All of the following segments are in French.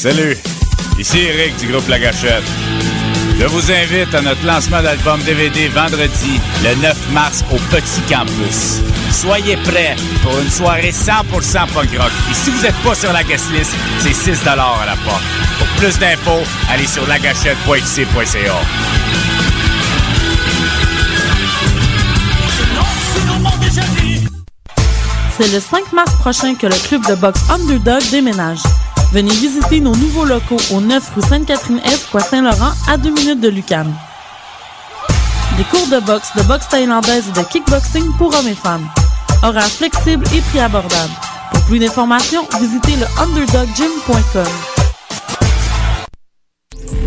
Salut, ici Eric du groupe La Gâchette. Je vous invite à notre lancement d'album DVD vendredi, le 9 mars, au Petit Campus. Soyez prêts pour une soirée 100% punk rock. Et si vous n'êtes pas sur la guest list, c'est 6 à la porte. Pour plus d'infos, allez sur lagachette.xc.ca. C'est le 5 mars prochain que le club de boxe Underdog déménage. Venez visiter nos nouveaux locaux au 9 rue Sainte-Catherine-Est, Coin Saint-Laurent, à 2 minutes de Lucam. Des cours de boxe, de boxe thaïlandaise et de kickboxing pour hommes et femmes. Horaires flexibles et prix abordables. Pour plus d'informations, visitez le underdoggym.com.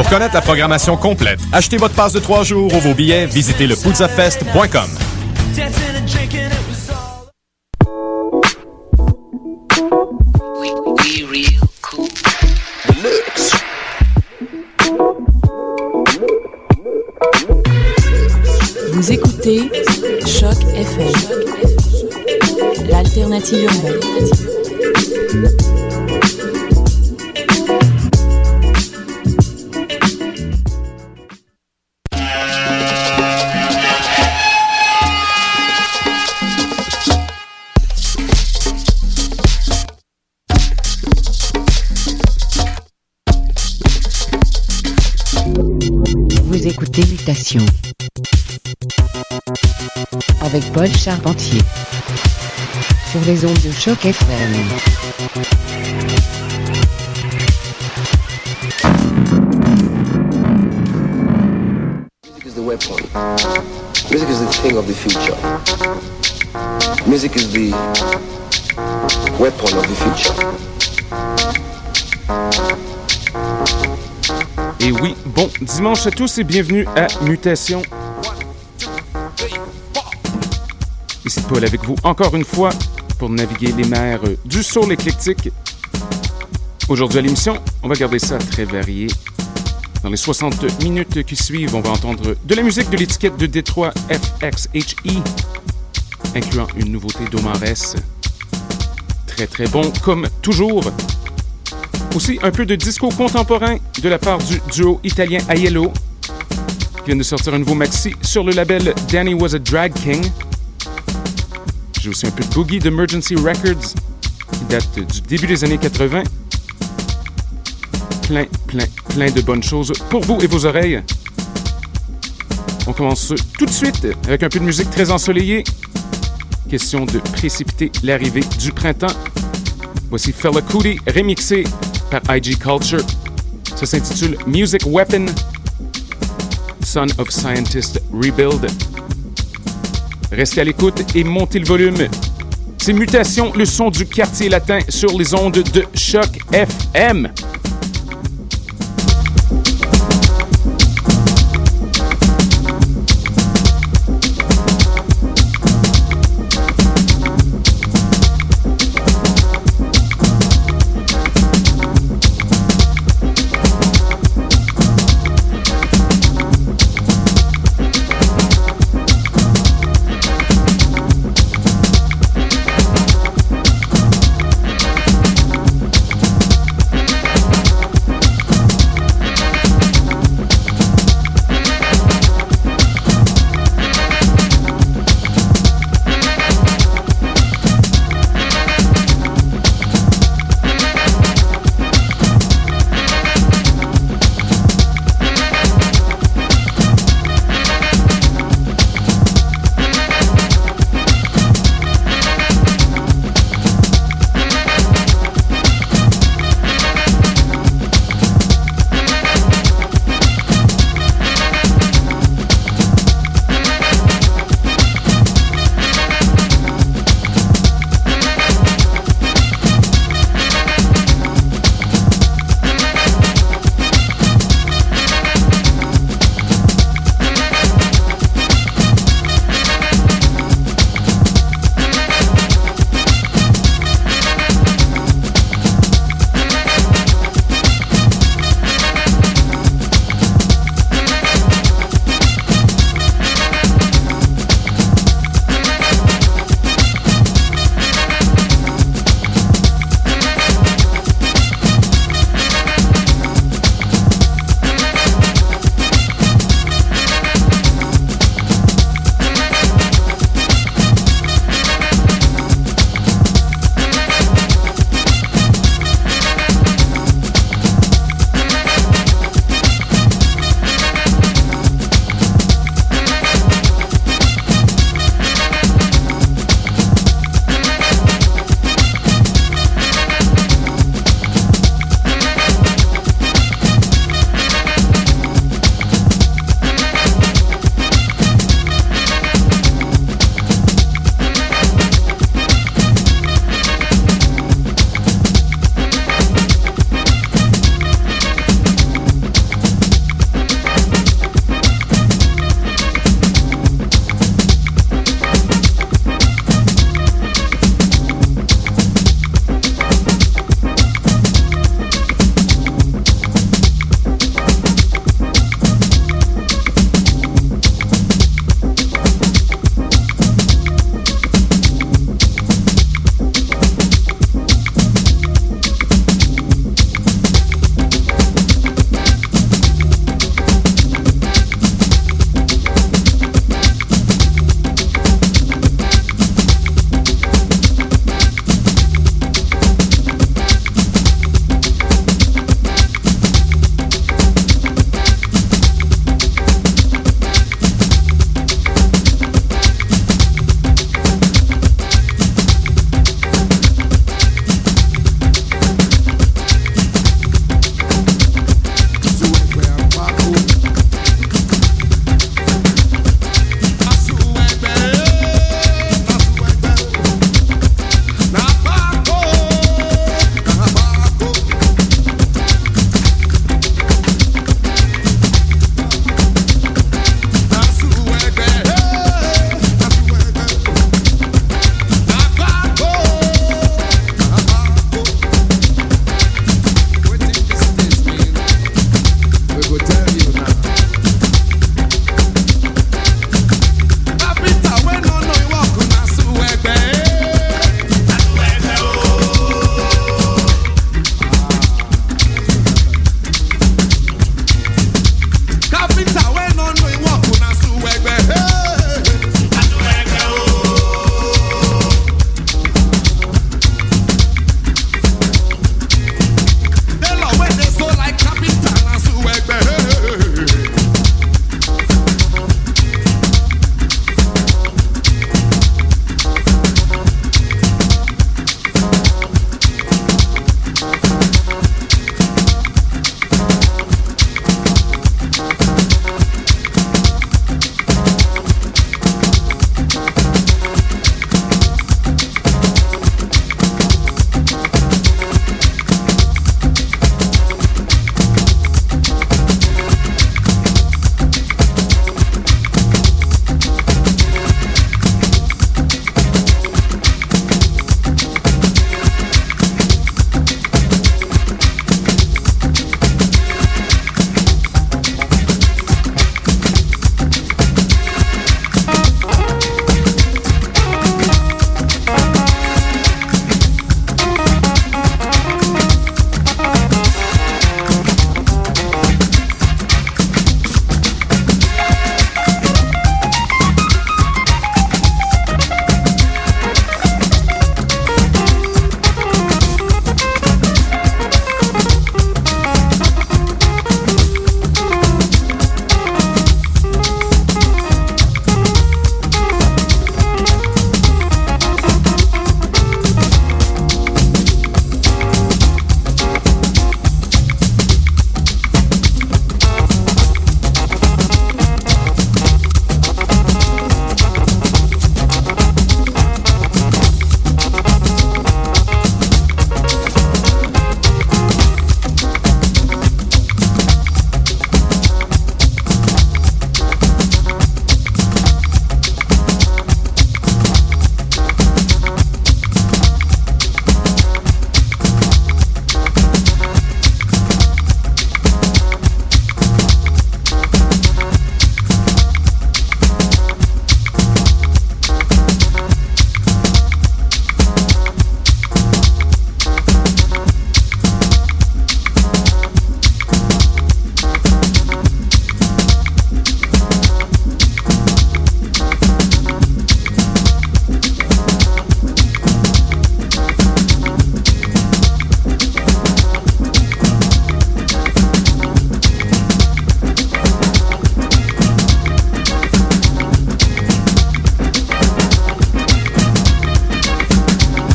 Pour connaître la programmation complète, achetez votre passe de 3 jours ou vos billets, visitez le Vous écoutez Choc FM, l'alternative urbaine. Avec Paul Charpentier sur les ondes de choc FM. Music is the weapon. Music is the thing of the future. Music is the weapon of the future. Et oui, bon dimanche à tous et bienvenue à Mutation. Ici Paul avec vous encore une fois pour naviguer les mers du soul éclectique. Aujourd'hui à l'émission, on va garder ça très varié. Dans les 60 minutes qui suivent, on va entendre de la musique de l'étiquette de Détroit FXHE, incluant une nouveauté d'Omares. Très très bon comme toujours. Aussi un peu de disco contemporain de la part du duo italien Aiello, qui vient de sortir un nouveau maxi sur le label Danny Was a Drag King. J'ai aussi un peu de boogie d'Emergency Records, qui date du début des années 80. Plein, plein, plein de bonnes choses pour vous et vos oreilles. On commence tout de suite avec un peu de musique très ensoleillée. Question de précipiter l'arrivée du printemps. Voici Fella Cootie remixé par IG Culture. Ça s'intitule Music Weapon, Son of Scientist Rebuild. Restez à l'écoute et montez le volume. C'est Mutation, le son du quartier latin sur les ondes de Choc FM.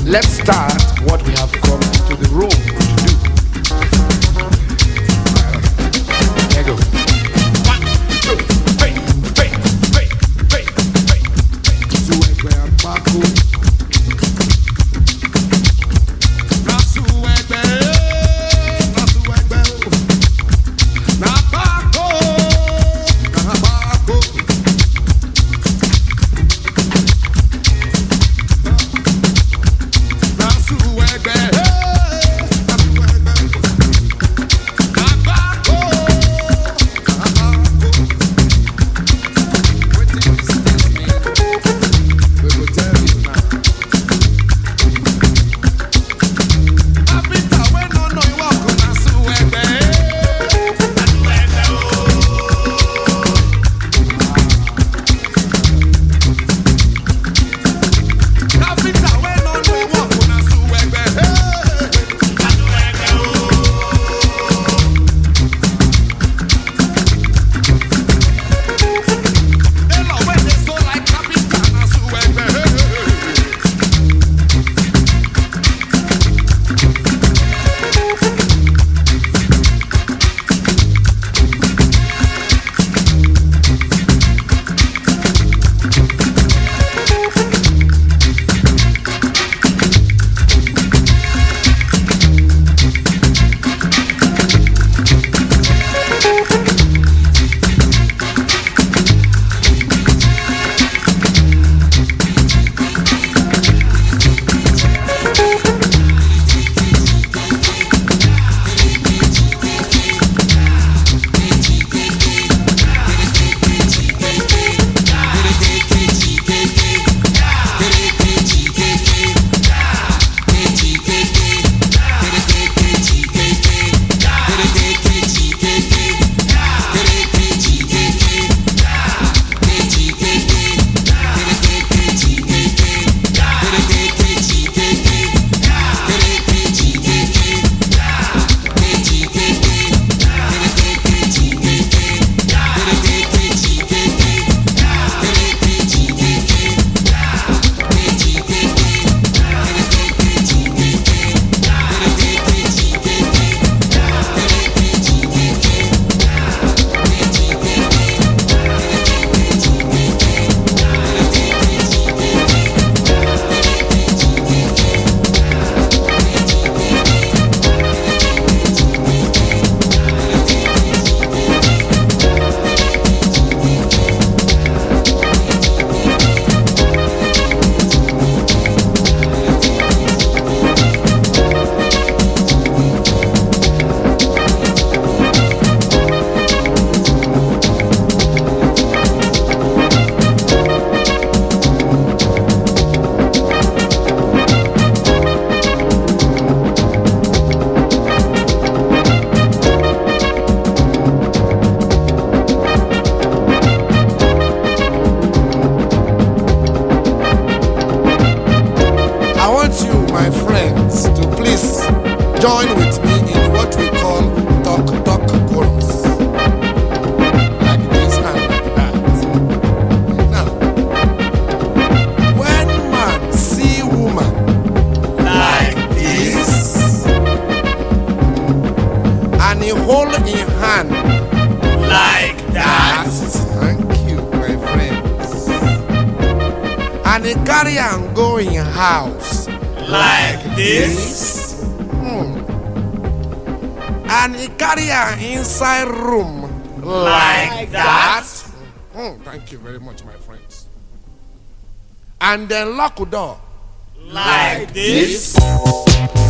Let's start what we have come to the room he hold in hand like that. Thank you, my friends. And he carry and go in house like this. Hmm. And he carry her inside room like, that. Hmm, thank you very much, my friends. And then lock the door like this. Hi.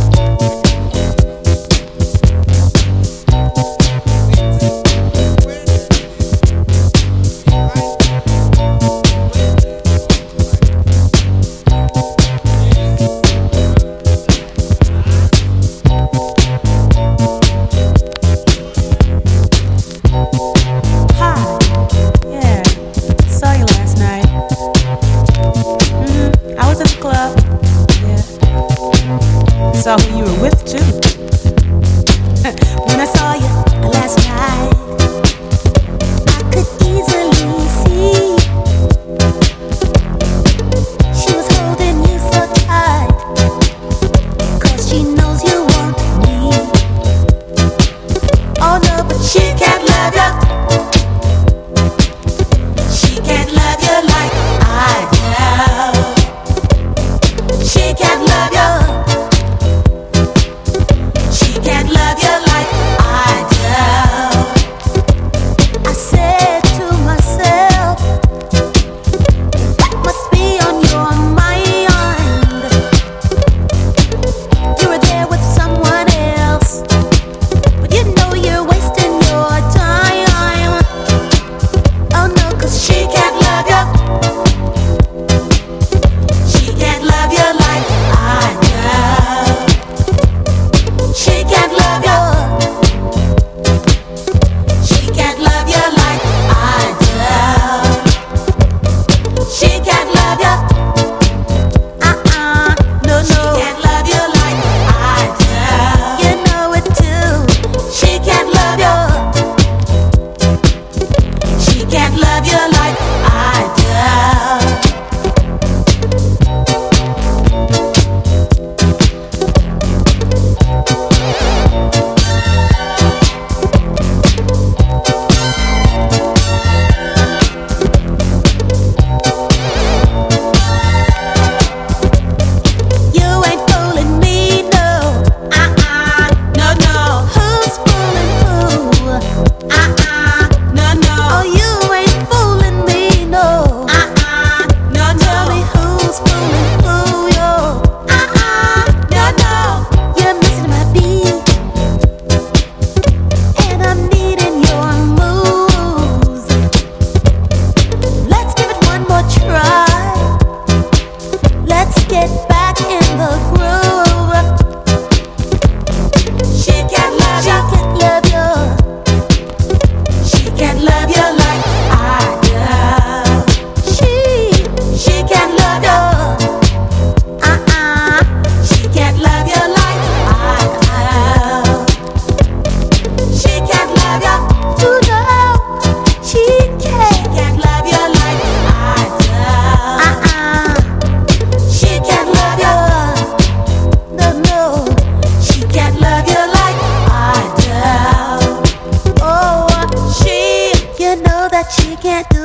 can't